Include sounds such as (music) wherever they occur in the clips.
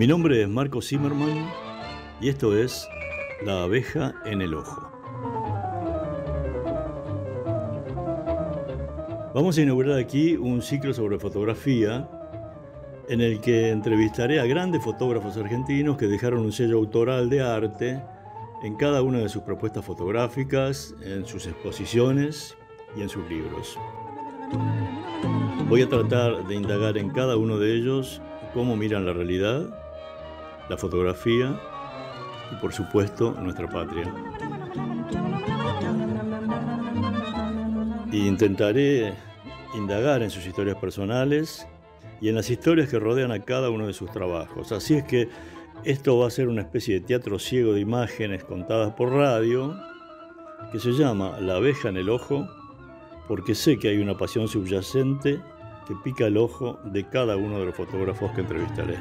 Mi nombre es Marco Zimmerman y esto es La abeja en el ojo. Vamos a inaugurar aquí un ciclo sobre fotografía en el que entrevistaré a grandes fotógrafos argentinos que dejaron un sello autoral de arte en cada una de sus propuestas fotográficas, en sus exposiciones y en sus libros. Voy a tratar de indagar en cada uno de ellos cómo miran la realidad, la fotografía y por supuesto nuestra patria. Y intentaré indagar en sus historias personales y en las historias que rodean a cada uno de sus trabajos. Así es que esto va a ser una especie de teatro ciego de imágenes contadas por radio que se llama La abeja en el ojo porque sé que hay una pasión subyacente que pica el ojo de cada uno de los fotógrafos que entrevistaré.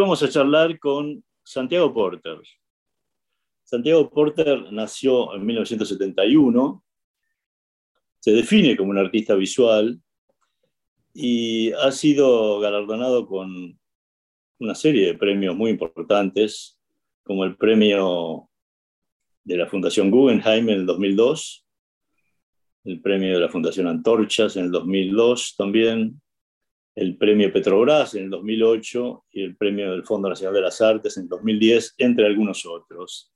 Vamos a charlar con Santiago Porter. Santiago Porter nació en 1971, se define como un artista visual y ha sido galardonado con una serie de premios muy importantes, como el premio de la Fundación Guggenheim en el 2002, el premio de la Fundación Antorchas en el 2002 también, el premio Petrobras en el 2008 y el premio del Fondo Nacional de las Artes en el 2010, entre algunos otros.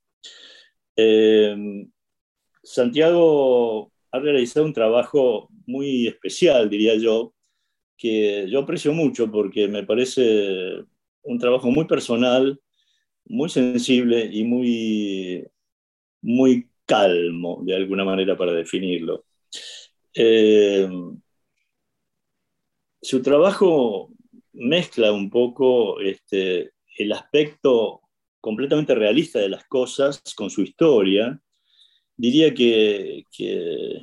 Eh, Santiago ha realizado un trabajo muy especial, diría yo, que yo aprecio mucho porque me parece un trabajo muy personal, muy sensible y muy, muy calmo, de alguna manera, para definirlo. Eh, su trabajo mezcla un poco este, el aspecto completamente realista de las cosas con su historia. Diría que, que,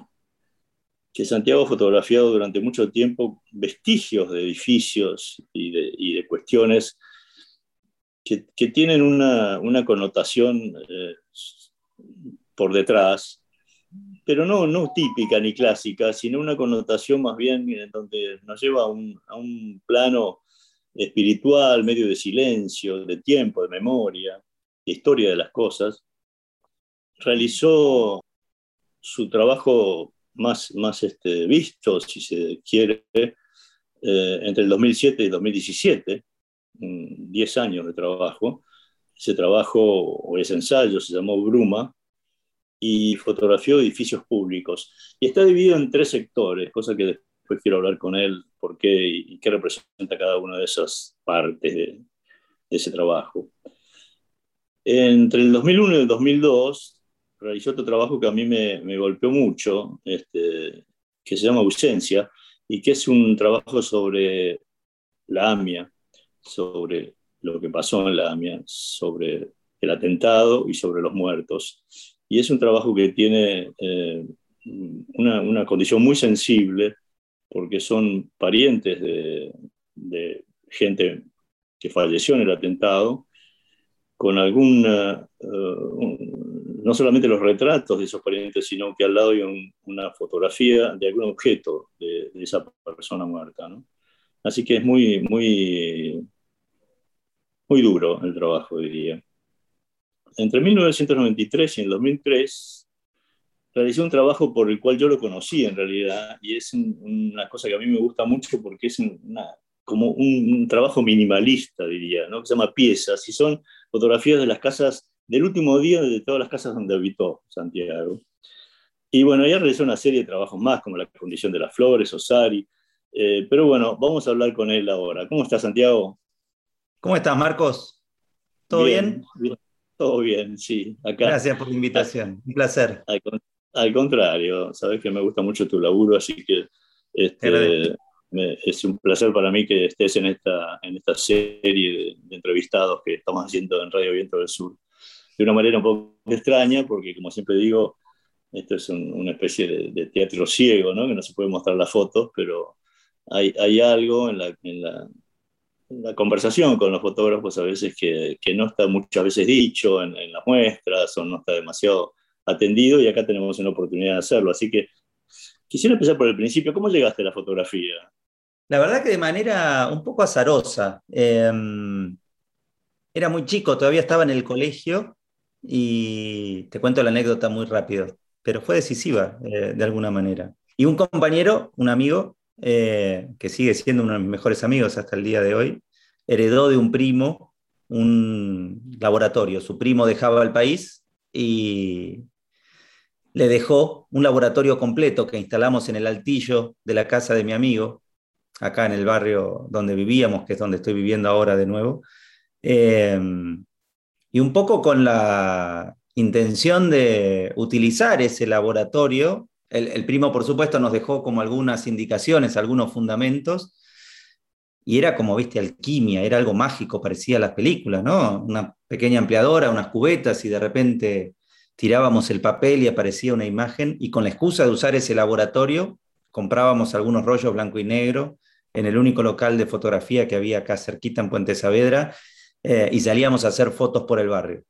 Santiago ha fotografiado durante mucho tiempo vestigios de edificios y de, cuestiones que, tienen una, connotación eh, por detrás pero no, no típica ni clásica, sino una connotación más bien en donde nos lleva a un, plano espiritual, medio de silencio, de tiempo, de memoria, de historia de las cosas. Realizó su trabajo más, más este, visto, si se quiere, eh, entre el 2007 y el 2017, 10 años de trabajo. Ese trabajo o ese ensayo se llamó Bruma, y fotografió edificios públicos. Y está dividido en tres sectores, cosa que después quiero hablar con él, por qué y qué representa cada una de esas partes de, ese trabajo. Entre el 2001 y el 2002 realizó otro trabajo que a mí me, me golpeó mucho, este, que se llama Ausencia, y que es un trabajo sobre la AMIA, sobre lo que pasó en la AMIA, sobre el atentado y sobre los muertos. Y es un trabajo que tiene eh, una, una, condición muy sensible porque son parientes de, de, gente que falleció en el atentado, con alguna, eh, no solamente los retratos de esos parientes, sino que al lado hay una fotografía de algún objeto de, de esa persona muerta. ¿no? Así que es muy, muy, muy duro el trabajo, diría entre 1993 y el 2003 realicé un trabajo por el cual yo lo conocí en realidad y es una cosa que a mí me gusta mucho porque es como un, trabajo minimalista, diría, ¿no? que se llama Piezas y son fotografías de las casas del último día de todas las casas donde habitó Santiago. Y bueno, ya realizó una serie de trabajos más, como La condición de las flores, Osari. Eh, pero bueno, vamos a hablar con él ahora. ¿Cómo está Santiago? ¿Cómo estás, Marcos? ¿Todo bien? bien? Todo bien, sí. Gracias por la invitación, un placer. Al, contrario, sabes que me gusta mucho tu laburo, así que este, es un placer para mí que estés en esta, en esta serie de, entrevistados que estamos haciendo en Radio Viento del Sur. De una manera un poco extraña, porque como siempre digo, esto es una especie de, teatro ciego, ¿no? que no se puede mostrar las fotos, pero hay, hay algo en la, en la la conversación con los fotógrafos a veces que, que, no está muchas veces dicho en, las muestras o no está demasiado atendido y acá tenemos una oportunidad de hacerlo. Así que quisiera empezar por el principio. ¿Cómo llegaste a la fotografía? La verdad que de manera un poco azarosa. Em, era muy chico, todavía estaba en el colegio y te cuento la anécdota muy rápido, pero fue decisiva eh, de alguna manera. Y un compañero, un amigo, eh, que sigue siendo uno de mis mejores amigos hasta el día de hoy, heredó de un primo un laboratorio. Su primo dejaba el país y le dejó un laboratorio completo que instalamos en el altillo de la casa de mi amigo, acá en el barrio donde vivíamos, que es donde estoy viviendo ahora de nuevo. Em, y un poco con la intención de utilizar ese laboratorio, el, primo por supuesto nos dejó como algunas indicaciones, algunos fundamentos, y era como, viste, alquimia, era algo mágico, parecía a las películas, ¿no? Una pequeña empleadora, unas cubetas y de repente tirábamos el papel y aparecía una imagen y con la excusa de usar ese laboratorio comprábamos algunos rollos blanco y negro en el único local de fotografía que había acá cerquita en Puente Saavedra eh, y salíamos a hacer fotos por el barrio.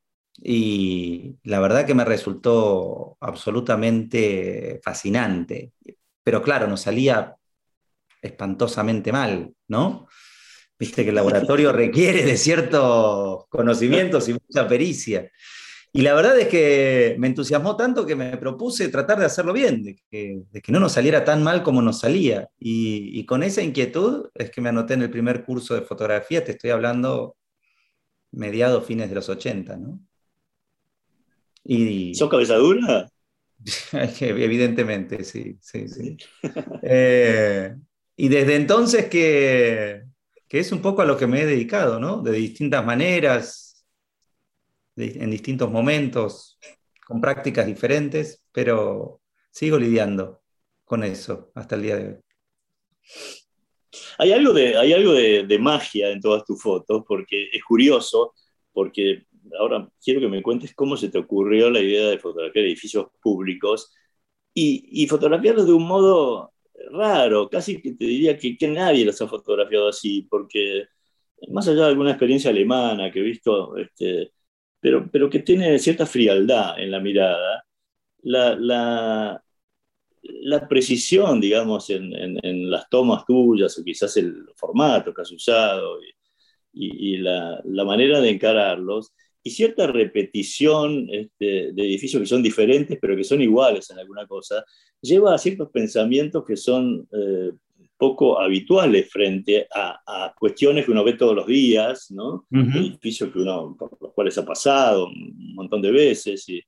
Y la verdad que me resultó absolutamente fascinante. Pero claro, nos salía espantosamente mal, ¿no? Viste que el laboratorio (laughs) requiere de ciertos conocimientos y mucha pericia. Y la verdad es que me entusiasmó tanto que me propuse tratar de hacerlo bien, de que, no nos saliera tan mal como nos salía. Y, con esa inquietud es que me anoté en el primer curso de fotografía, te estoy hablando mediados, fines de los 80, ¿no? Y, ¿Sos cabeza dura? (laughs) Evidentemente, sí, sí, sí. (laughs) Eh, y desde entonces que, que es un poco a lo que me he dedicado, ¿no? De distintas maneras, en distintos momentos, con prácticas diferentes, pero sigo lidiando con eso hasta el día de hoy. Hay algo de, hay algo de, magia en todas tus fotos, porque es curioso, porque ahora quiero que me cuentes cómo se te ocurrió la idea de fotografiar edificios públicos y, y fotografiarlos de un modo raro, casi que te diría que, que, nadie los ha fotografiado así, porque más allá de alguna experiencia alemana que he visto este, pero, pero que tiene cierta frialdad en la mirada, la, la, la precisión, digamos, en, en, las tomas tuyas o quizás el formato que has usado y, y, la, la, manera de encararlos y cierta repetición este, de edificios que son diferentes pero que son iguales en alguna cosa, lleva a ciertos pensamientos que son eh, poco habituales frente a, cuestiones que uno ve todos los días, ¿no? Edificios que uno, por los cuales ha pasado un montón de veces. Y,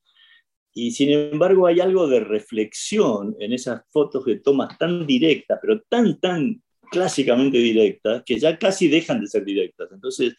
y, sin embargo hay algo de reflexión en esas fotos que tomas tan directas, pero tan, tan clásicamente directas, que ya casi dejan de ser directas. Entonces,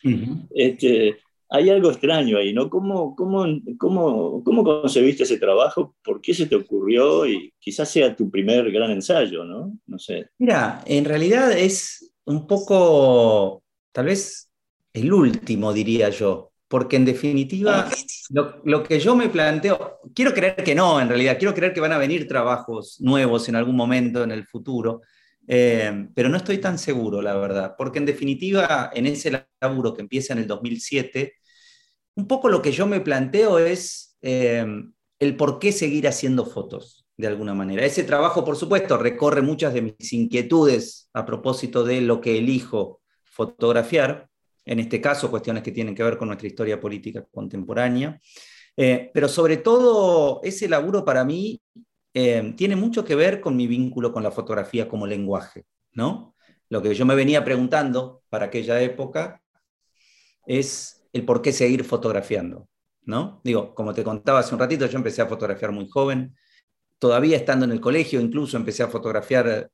este, hay algo extraño ahí, ¿no? ¿Cómo, cómo, cómo, cómo concebiste ese trabajo? ¿Por qué se te ocurrió? Y quizás sea tu primer gran ensayo, ¿no? No sé. Mira, en realidad es un poco, tal vez el último, diría yo, porque en definitiva, ah. lo, que yo me planteo, quiero creer que no, en realidad, quiero creer que van a venir trabajos nuevos en algún momento en el futuro, eh, pero no estoy tan seguro, la verdad, porque en definitiva, en ese laburo que empieza en el 2007, un poco lo que yo me planteo es eh, el por qué seguir haciendo fotos, de alguna manera. Ese trabajo, por supuesto, recorre muchas de mis inquietudes a propósito de lo que elijo fotografiar, en este caso cuestiones que tienen que ver con nuestra historia política contemporánea, eh, pero sobre todo ese laburo para mí eh, tiene mucho que ver con mi vínculo con la fotografía como lenguaje, ¿no? Lo que yo me venía preguntando para aquella época es el por qué seguir fotografiando, ¿no? Digo, como te contaba hace un ratito, yo empecé a fotografiar muy joven, todavía estando en el colegio, incluso empecé a fotografiar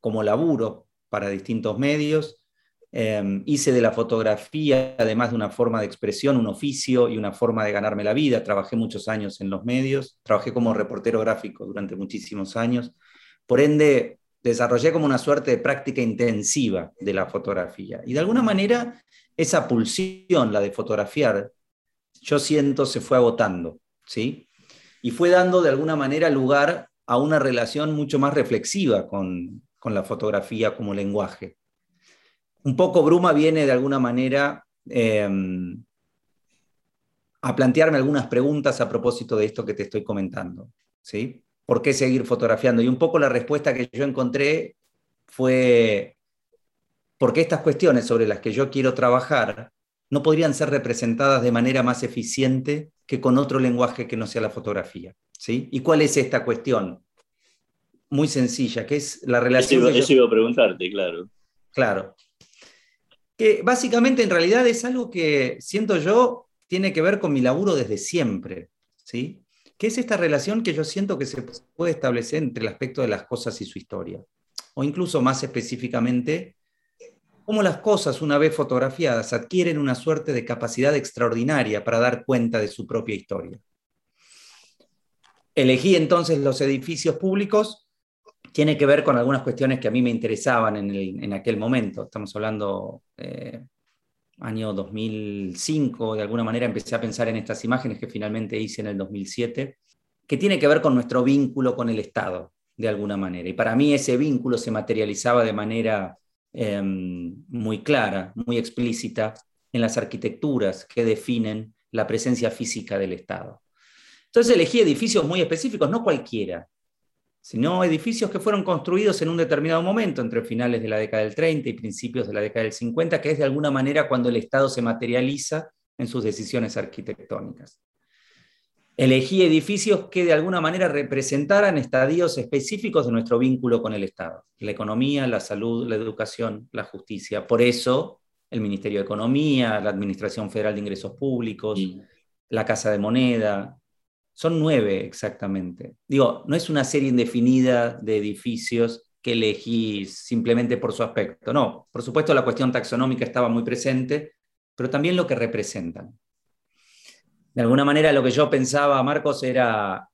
como laburo para distintos medios. Em, hice de la fotografía, además de una forma de expresión, un oficio y una forma de ganarme la vida. Trabajé muchos años en los medios, trabajé como reportero gráfico durante muchísimos años. Por ende, desarrollé como una suerte de práctica intensiva de la fotografía. Y de alguna manera esa pulsión, la de fotografiar, yo siento se fue agotando, ¿sí? Y fue dando de alguna manera lugar a una relación mucho más reflexiva con, la fotografía como lenguaje. Un poco Bruma viene de alguna manera em, a plantearme algunas preguntas a propósito de esto que te estoy comentando. ¿sí? ¿Por qué seguir fotografiando? Y un poco la respuesta que yo encontré fue porque estas cuestiones sobre las que yo quiero trabajar no podrían ser representadas de manera más eficiente que con otro lenguaje que no sea la fotografía. ¿sí? ¿Y cuál es esta cuestión? Muy sencilla, que es la relación... Eso, iba a preguntarte, claro. Claro. Que básicamente en realidad es algo que siento yo tiene que ver con mi laburo desde siempre. ¿sí? ¿Qué es esta relación que yo siento que se puede establecer entre el aspecto de las cosas y su historia? O incluso más específicamente, cómo las cosas, una vez fotografiadas, adquieren una suerte de capacidad extraordinaria para dar cuenta de su propia historia. Elegí entonces los edificios públicos, tiene que ver con algunas cuestiones que a mí me interesaban en, aquel momento. Estamos hablando eh, año 2005, de alguna manera empecé a pensar en estas imágenes que finalmente hice en el 2007, que tiene que ver con nuestro vínculo con el Estado, de alguna manera. Y para mí ese vínculo se materializaba de manera Em, muy clara, muy explícita en las arquitecturas que definen la presencia física del Estado. Entonces elegí edificios muy específicos, no cualquiera, sino edificios que fueron construidos en un determinado momento, entre finales de la década del 30 y principios de la década del 50, que es de alguna manera cuando el Estado se materializa en sus decisiones arquitectónicas. Elegí edificios que de alguna manera representaran estadios específicos de nuestro vínculo con el Estado, la economía, la salud, la educación, la justicia. Por eso el Ministerio de Economía, la Administración Federal de Ingresos Públicos, la Casa de Moneda, son nueve exactamente. Digo, no es una serie indefinida de edificios que elegí simplemente por su aspecto. No, por supuesto la cuestión taxonómica estaba muy presente, pero también lo que representan de alguna manera lo que yo pensaba, Marcos, era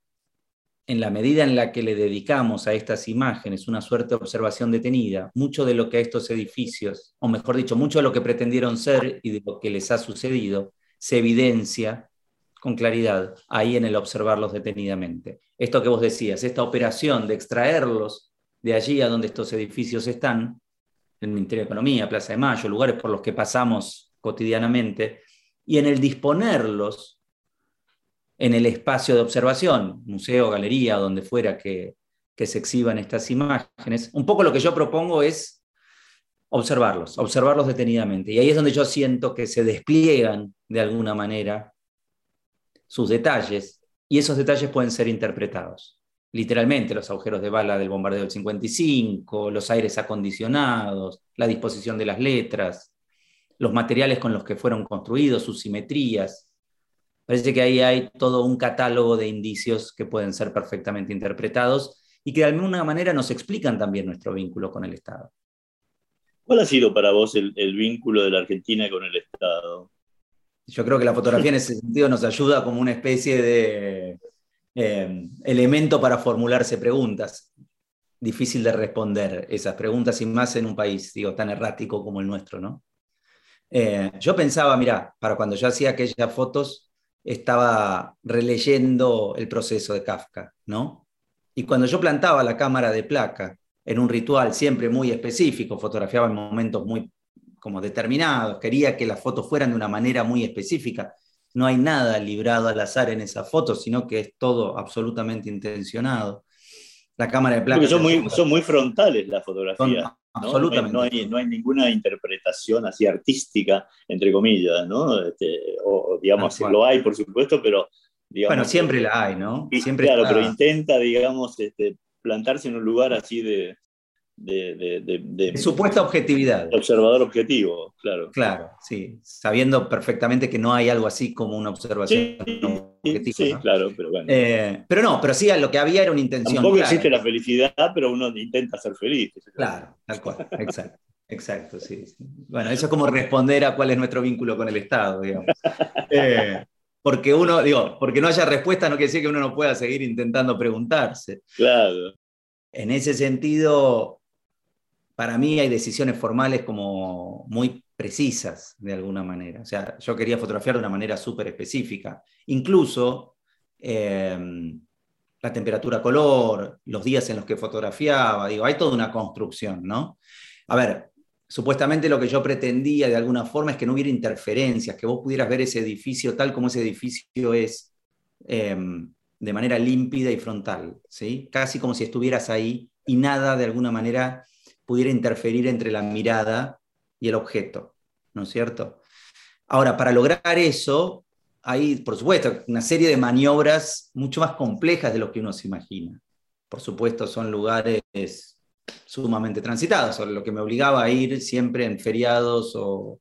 en la medida en la que le dedicamos a estas imágenes una suerte de observación detenida, mucho de lo que a estos edificios, o mejor dicho, mucho de lo que pretendieron ser y de lo que les ha sucedido, se evidencia con claridad ahí en el observarlos detenidamente. Esto que vos decías, esta operación de extraerlos de allí a donde estos edificios están, el Ministerio de Economía, Plaza de Mayo, lugares por los que pasamos cotidianamente, y en el disponerlos en el espacio de observación, museo, galería, donde fuera que, se exhiban estas imágenes, un poco lo que yo propongo es observarlos, observarlos detenidamente. Y ahí es donde yo siento que se despliegan de alguna manera sus detalles y esos detalles pueden ser interpretados. Literalmente, los agujeros de bala del bombardeo del 55, los aires acondicionados, la disposición de las letras, los materiales con los que fueron construidos, sus simetrías, Parece que ahí hay todo un catálogo de indicios que pueden ser perfectamente interpretados y que de alguna manera nos explican también nuestro vínculo con el Estado. ¿Cuál ha sido para vos el, vínculo de la Argentina con el Estado? Yo creo que la fotografía en ese sentido nos ayuda como una especie de eh, elemento para formularse preguntas. Difícil de responder esas preguntas y más en un país digo, tan errático como el nuestro, ¿no? Eh, yo pensaba, mira, para cuando yo hacía aquellas fotos, estaba releyendo el proceso de Kafka, ¿no? Y cuando yo plantaba la cámara de placa en un ritual siempre muy específico, fotografiaba en momentos muy como determinados, quería que las fotos fueran de una manera muy específica. No hay nada librado al azar en esa foto, sino que es todo absolutamente intencionado. La cámara de placa... Son muy, son muy frontales las fotografías. Absolutamente. No, hay, no, hay, ninguna interpretación así artística, entre comillas, ¿no? Este, o, digamos, lo hay, por supuesto, pero... bueno, siempre la hay, ¿no? Siempre claro, pero intenta, digamos, este, plantarse en un lugar así de, de, supuesta objetividad. Observador objetivo, claro. Claro, sí, sabiendo perfectamente que no hay algo así como una observación objetiva. Sí, claro, pero bueno. Eh, pero no, pero sí, lo que había era una intención. Tampoco existe la felicidad, pero uno intenta ser feliz. Claro, tal cual, exacto. Exacto, sí, Bueno, eso es como responder a cuál es nuestro vínculo con el Estado, digamos. (laughs) Eh, porque uno, digo, porque no haya respuesta no quiere decir que uno no pueda seguir intentando preguntarse. Claro. En ese sentido, para mí hay decisiones formales como muy precisas de alguna manera. O sea, yo quería fotografiar de una manera súper específica. Incluso em, la temperatura color, los días en los que fotografiaba, digo, hay toda una construcción, ¿no? A ver, supuestamente lo que yo pretendía de alguna forma es que no hubiera interferencias, que vos pudieras ver ese edificio tal como ese edificio es, em, de manera límpida y frontal, ¿sí? casi como si estuvieras ahí y nada de alguna manera pudiera interferir entre la mirada y el objeto, ¿no es cierto? Ahora, para lograr eso, hay, por supuesto, una serie de maniobras mucho más complejas de lo que uno se imagina. Por supuesto, son lugares sumamente transitados, lo que me obligaba a ir siempre en feriados o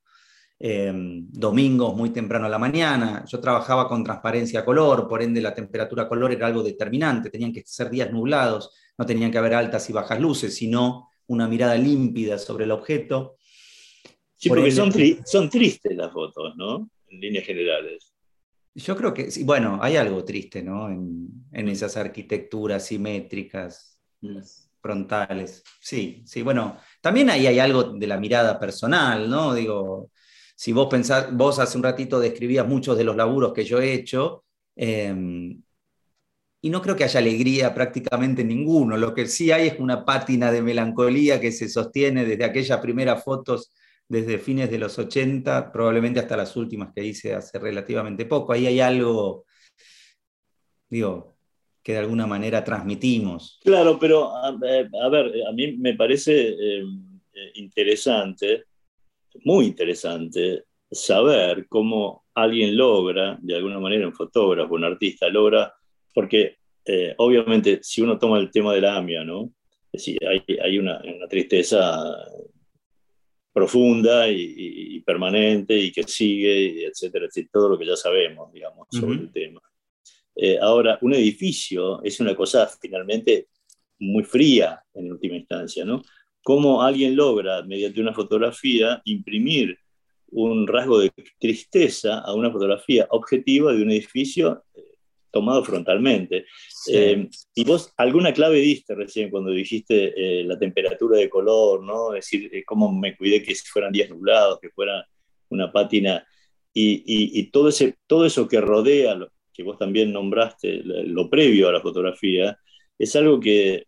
em, domingos muy temprano a la mañana. Yo trabajaba con transparencia color, por ende la temperatura color era algo determinante, tenían que ser días nublados, no tenían que haber altas y bajas luces, sino una mirada límpida sobre el objeto. Sí, porque son, son tristes las fotos, ¿no? En líneas generales. Yo creo que, sí, bueno, hay algo triste, ¿no? En, en esas arquitecturas simétricas. Mm frontales. Sí, sí, bueno, también ahí hay algo de la mirada personal, ¿no? Digo, si vos pensás, vos hace un ratito describías muchos de los laburos que yo he hecho, em, y no creo que haya alegría prácticamente ninguno. Lo que sí hay es una pátina de melancolía que se sostiene desde aquellas primeras fotos, desde fines de los 80, probablemente hasta las últimas que hice hace relativamente poco. Ahí hay algo, digo, que de alguna manera transmitimos. Claro, pero a, ver, a mí me parece em, eh, interesante, muy interesante, saber cómo alguien logra, de alguna manera un fotógrafo, un artista, logra, porque eh, obviamente si uno toma el tema de la AMIA, ¿no? Es decir, hay, una, tristeza profunda y, permanente y que sigue, etcétera, etcétera, todo lo que ya sabemos, digamos, sobre el tema. Eh, ahora, un edificio es una cosa finalmente muy fría en última instancia, ¿no? Cómo alguien logra, mediante una fotografía, imprimir un rasgo de tristeza a una fotografía objetiva de un edificio eh, tomado frontalmente. Eh, y vos alguna clave diste recién cuando dijiste la temperatura de color, ¿no? Es decir, cómo me cuidé que fueran días nublados, que fuera una pátina, y, y, todo, ese, todo eso que rodea que vos también nombraste, lo previo a la fotografía, es algo que,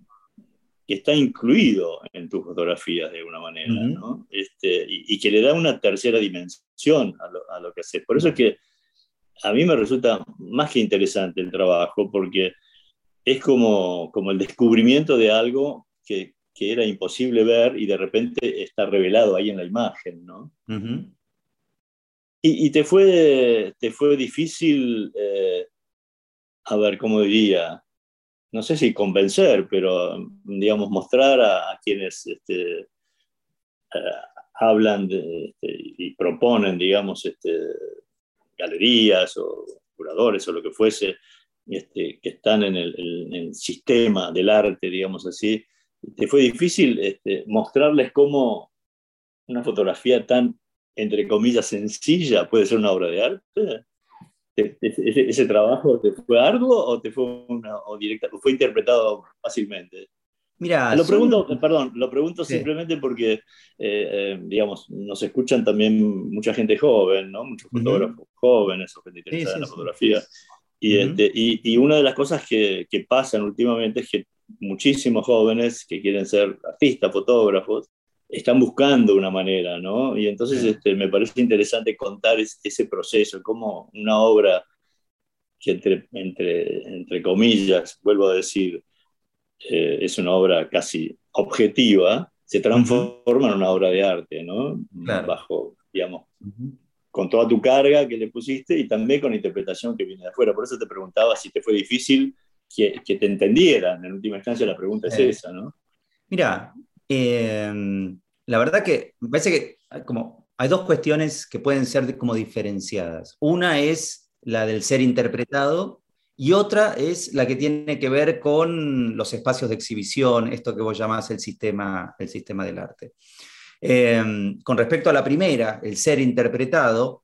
está incluido en tus fotografías de alguna manera, ¿no? este, y, que le da una tercera dimensión a lo, que haces. Por eso es que a mí me resulta más que interesante el trabajo, porque es como, como el descubrimiento de algo que, era imposible ver y de repente está revelado ahí en la imagen, ¿no? Y, te, fue, te fue difícil, eh, a ver, ¿cómo diría? No sé si convencer, pero, digamos, mostrar a, quienes este, eh, hablan este, y proponen, digamos, este, galerías o curadores o lo que fuese, este, que están en el, sistema del arte, digamos así, te fue difícil este, mostrarles cómo una fotografía tan entre comillas, sencilla puede ser una obra de arte? ¿Ese, trabajo te fue arduo o, te fue, o fue interpretado fácilmente? Mira, lo pregunto, perdón, lo pregunto simplemente porque, eh, eh, digamos, nos escuchan también mucha gente joven, ¿no? Muchos fotógrafos jóvenes o gente interesada en la fotografía. Y, este, y, y, una de las cosas que, que, pasan últimamente es que muchísimos jóvenes que quieren ser artistas, fotógrafos, están buscando una manera, ¿no? Y entonces este, me parece interesante contar ese proceso, cómo una obra que entre, entre, entre comillas, vuelvo a decir, eh, es una obra casi objetiva, se transforma en una obra de arte, ¿no? Bajo, digamos, con toda tu carga que le pusiste y también con la interpretación que viene de afuera. Por eso te preguntaba si te fue difícil que, que te entendieran. En última instancia la pregunta es esa, ¿no? Mira, Em, la verdad que me parece que hay, como, hay dos cuestiones que pueden ser como diferenciadas. Una es la del ser interpretado y otra es la que tiene que ver con los espacios de exhibición, esto que vos llamás el sistema, el sistema del arte. Em, con respecto a la primera, el ser interpretado,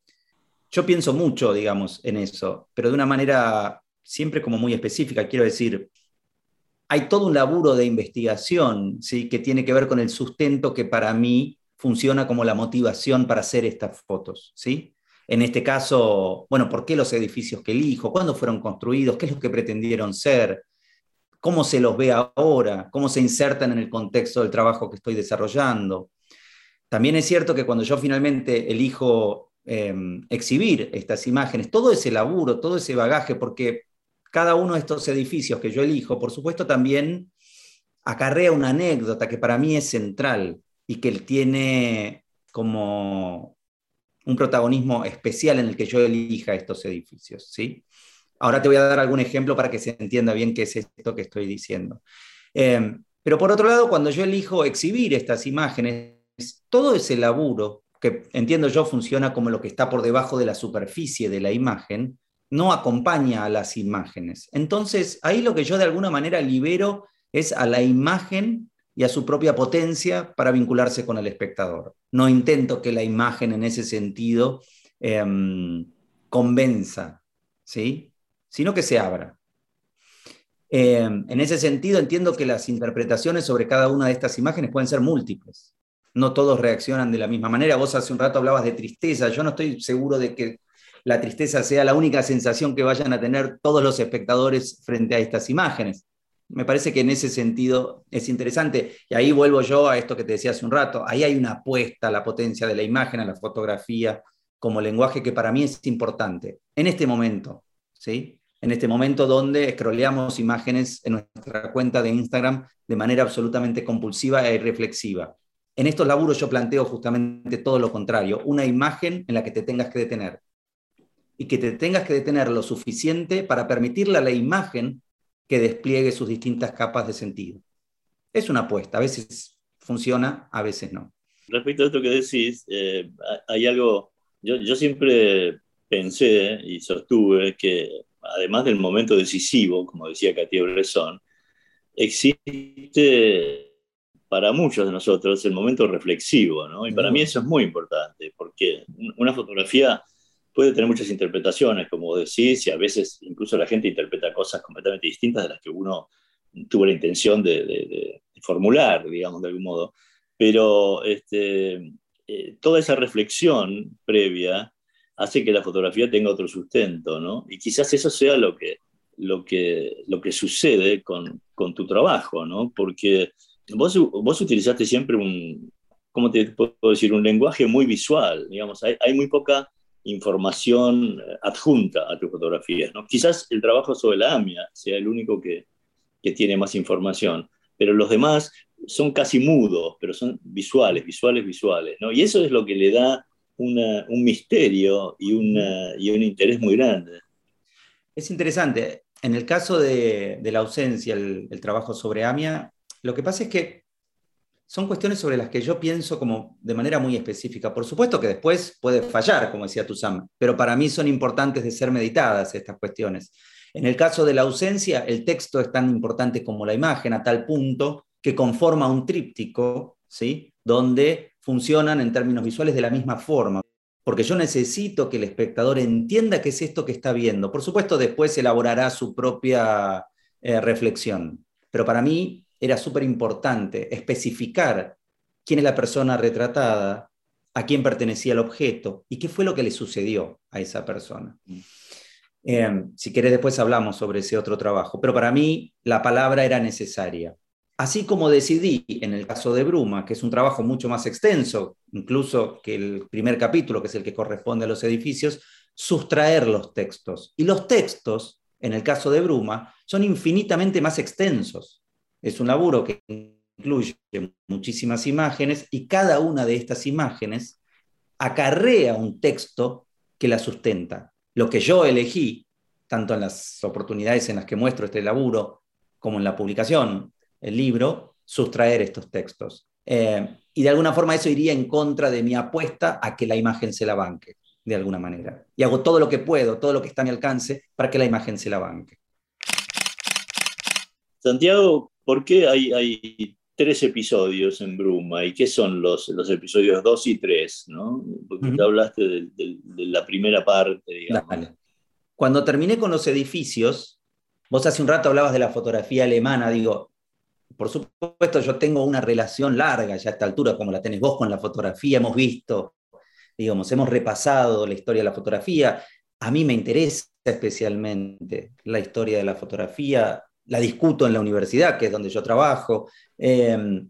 yo pienso mucho, digamos, en eso, pero de una manera siempre como muy específica. Quiero decir, hay todo un laburo de investigación ¿sí? que tiene que ver con el sustento que para mí funciona como la motivación para hacer estas fotos. ¿sí? En este caso, bueno, ¿por qué los edificios que elijo? ¿Cuándo fueron construidos? ¿Qué es lo que pretendieron ser? ¿Cómo se los ve ahora? ¿Cómo se insertan en el contexto del trabajo que estoy desarrollando? También es cierto que cuando yo finalmente elijo em, exhibir estas imágenes, todo ese laburo, todo ese bagaje, porque cada uno de estos edificios que yo elijo, por supuesto, también acarrea una anécdota que para mí es central y que tiene como un protagonismo especial en el que yo elija estos edificios. ¿sí? Ahora te voy a dar algún ejemplo para que se entienda bien qué es esto que estoy diciendo. Em, pero por otro lado, cuando yo elijo exhibir estas imágenes, todo ese laburo, que entiendo yo funciona como lo que está por debajo de la superficie de la imagen, no acompaña a las imágenes. Entonces, ahí lo que yo de alguna manera libero es a la imagen y a su propia potencia para vincularse con el espectador. No intento que la imagen en ese sentido em, convenza, ¿sí? sino que se abra. Em, en ese sentido, entiendo que las interpretaciones sobre cada una de estas imágenes pueden ser múltiples. No todos reaccionan de la misma manera. Vos hace un rato hablabas de tristeza. Yo no estoy seguro de que la tristeza sea la única sensación que vayan a tener todos los espectadores frente a estas imágenes me parece que en ese sentido es interesante. Y ahí vuelvo yo a esto que te decía hace un rato. Ahí hay una apuesta a la potencia de la imagen, a la fotografía, como lenguaje que para mí es importante. En este momento, ¿sí? En este momento donde scrolleamos imágenes en nuestra cuenta de Instagram de manera absolutamente compulsiva e irreflexiva. En estos laburos yo planteo justamente todo lo contrario, una imagen en la que te tengas que detener y que te tengas que detener lo suficiente para permitirle a la imagen que despliegue sus distintas capas de sentido. Es una apuesta, a veces funciona, a veces no. Respecto a esto que decís, eh, hay algo, yo, yo siempre pensé y sostuve que además del momento decisivo, como decía Katia Bresson, existe para muchos de nosotros el momento reflexivo, ¿no? Y para mí eso es muy importante, porque una fotografía puede tener muchas interpretaciones, como decís, y a veces incluso la gente interpreta cosas completamente distintas de las que uno tuvo la intención de, formular, digamos, de algún modo. Pero este, eh, toda esa reflexión previa hace que la fotografía tenga otro sustento, ¿no? Y quizás eso sea lo que, lo que, lo que sucede con, con tu trabajo, ¿no? Porque vos, vos utilizaste siempre un, ¿cómo te puedo decir? Un lenguaje muy visual, digamos, hay, hay muy poca información adjunta a tus fotografías. ¿no? Quizás el trabajo sobre la AMIA sea el único que, que, tiene más información, pero los demás son casi mudos, pero son visuales, visuales, visuales. ¿no? Y eso es lo que le da un misterio y, una, y, un interés muy grande. Es interesante. En el caso de, de la ausencia, el trabajo sobre AMIA, lo que pasa es que son cuestiones sobre las que yo pienso como de manera muy específica. Por supuesto que después puede fallar, como decía Tuzam, pero para mí son importantes de ser meditadas estas cuestiones. En el caso de la ausencia, el texto es tan importante como la imagen, a tal punto que conforma un tríptico, ¿sí? donde funcionan en términos visuales de la misma forma. Porque yo necesito que el espectador entienda qué es esto que está viendo. Por supuesto, después elaborará su propia eh, reflexión. Pero para mí, era súper importante especificar quién es la persona retratada, a quién pertenecía el objeto y qué fue lo que le sucedió a esa persona. Eh, si querés, después hablamos sobre ese otro trabajo, pero para mí la palabra era necesaria. Así como decidí en el caso de Bruma, que es un trabajo mucho más extenso, incluso que el primer capítulo, que es el que corresponde a los edificios, sustraer los textos. Y los textos, en el caso de Bruma, son infinitamente más extensos. Es un laburo que incluye muchísimas imágenes y cada una de estas imágenes acarrea un texto que la sustenta. Lo que yo elegí, tanto en las oportunidades en las que muestro este laburo como en la publicación, el libro, sustraer estos textos. Eh, y de alguna forma eso iría en contra de mi apuesta a que la imagen se la banque, de alguna manera. Y hago todo lo que puedo, todo lo que está a mi alcance, para que la imagen se la banque. Santiago, ¿por qué hay, tres episodios en Bruma? ¿Y qué son los, los episodios dos y tres? ¿no? Porque te hablaste de, la primera parte, digamos. Cuando terminé con los edificios, vos hace un rato hablabas de la fotografía alemana, digo, por supuesto yo tengo una relación larga ya a esta altura, como la tenés vos con la fotografía, hemos visto, digamos, hemos repasado la historia de la fotografía. A mí me interesa especialmente la historia de la fotografía, la discuto en la universidad, que es donde yo trabajo, em,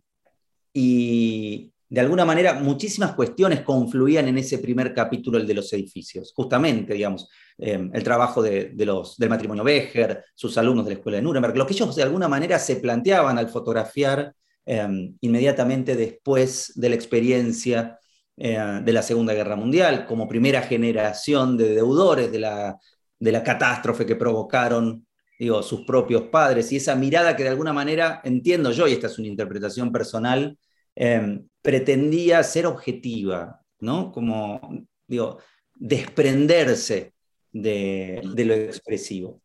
y de alguna manera muchísimas cuestiones confluían en ese primer capítulo, el de los edificios. Justamente, digamos, eh, el trabajo de, los, del matrimonio Becher, sus alumnos de la escuela de Nuremberg, lo que ellos de alguna manera se planteaban al fotografiar eh, inmediatamente después de la experiencia eh, de la Segunda Guerra Mundial, como primera generación de deudores de la, de la catástrofe que provocaron digo, sus propios padres, y esa mirada que de alguna manera, entiendo yo, y esta es una interpretación personal, Em, pretendía ser objetiva, ¿no? Como, digo, desprenderse de, lo expresivo.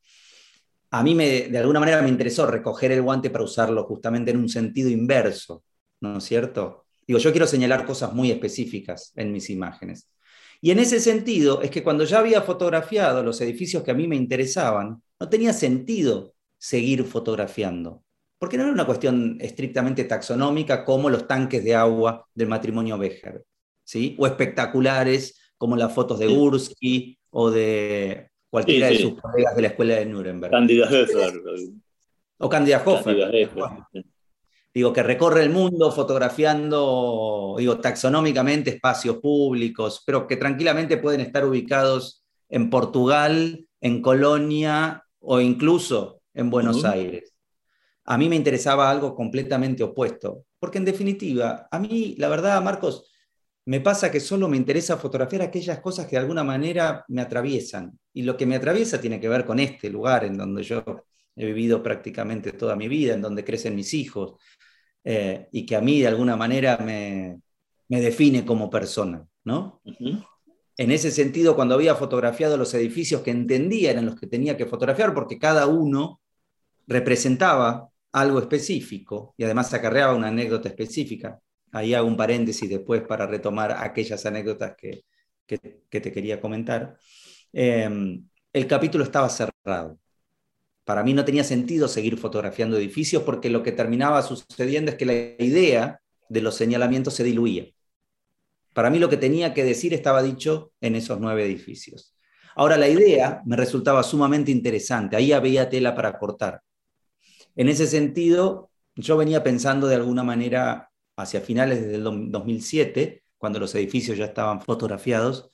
A mí me, de alguna manera me interesó recoger el guante para usarlo justamente en un sentido inverso, ¿no es cierto? Digo, yo quiero señalar cosas muy específicas en mis imágenes. Y en ese sentido es que cuando ya había fotografiado los edificios que a mí me interesaban, no tenía sentido seguir fotografiando porque no era una cuestión estrictamente taxonómica como los tanques de agua del matrimonio Becher, ¿sí? o espectaculares como las fotos de Gursky o de cualquiera de sus colegas de la escuela de Nuremberg. Candida Hofer. O Candida Hofer. Digo, que recorre el mundo fotografiando, digo, taxonómicamente espacios públicos, pero que tranquilamente pueden estar ubicados en Portugal, en Colonia o incluso en Buenos Aires a mí me interesaba algo completamente opuesto. Porque en definitiva, a mí, la verdad, Marcos, me pasa que solo me interesa fotografiar aquellas cosas que de alguna manera me atraviesan. Y lo que me atraviesa tiene que ver con este lugar en donde yo he vivido prácticamente toda mi vida, en donde crecen mis hijos, eh, y que a mí de alguna manera me, define como persona. ¿no? En ese sentido, cuando había fotografiado los edificios que entendía eran los que tenía que fotografiar, porque cada uno representaba algo específico y además acarreaba una anécdota específica. Ahí hago un paréntesis después para retomar aquellas anécdotas que, te quería comentar. Em, el capítulo estaba cerrado. Para mí no tenía sentido seguir fotografiando edificios porque lo que terminaba sucediendo es que la idea de los señalamientos se diluía. Para mí lo que tenía que decir estaba dicho en esos nueve edificios. Ahora la idea me resultaba sumamente interesante, ahí había tela para cortar. En ese sentido, yo venía pensando de alguna manera hacia finales del 2007, cuando los edificios ya estaban fotografiados,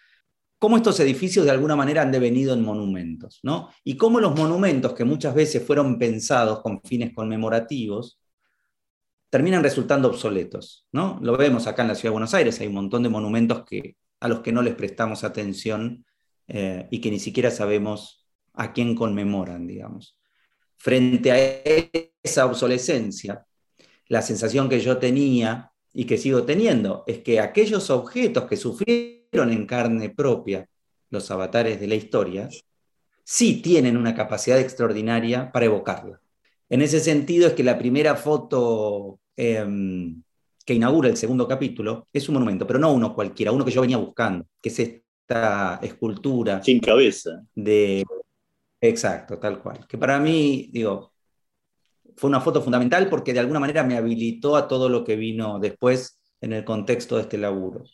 cómo estos edificios de alguna manera han devenido en monumentos, ¿no? Y cómo los monumentos que muchas veces fueron pensados con fines conmemorativos, terminan resultando obsoletos, ¿no? Lo vemos acá en la Ciudad de Buenos Aires, hay un montón de monumentos que, a los que no les prestamos atención eh, y que ni siquiera sabemos a quién conmemoran, digamos frente a esa obsolescencia, la sensación que yo tenía y que sigo teniendo es que aquellos objetos que sufrieron en carne propia los avatares de la historia, sí tienen una capacidad extraordinaria para evocarla. En ese sentido es que la primera foto em, que inaugura el segundo capítulo es un monumento, pero no uno cualquiera, uno que yo venía buscando, que es esta escultura. Sin cabeza. De Exacto, tal cual. Que para mí, digo, fue una foto fundamental porque de alguna manera me habilitó a todo lo que vino después en el contexto de este laburo.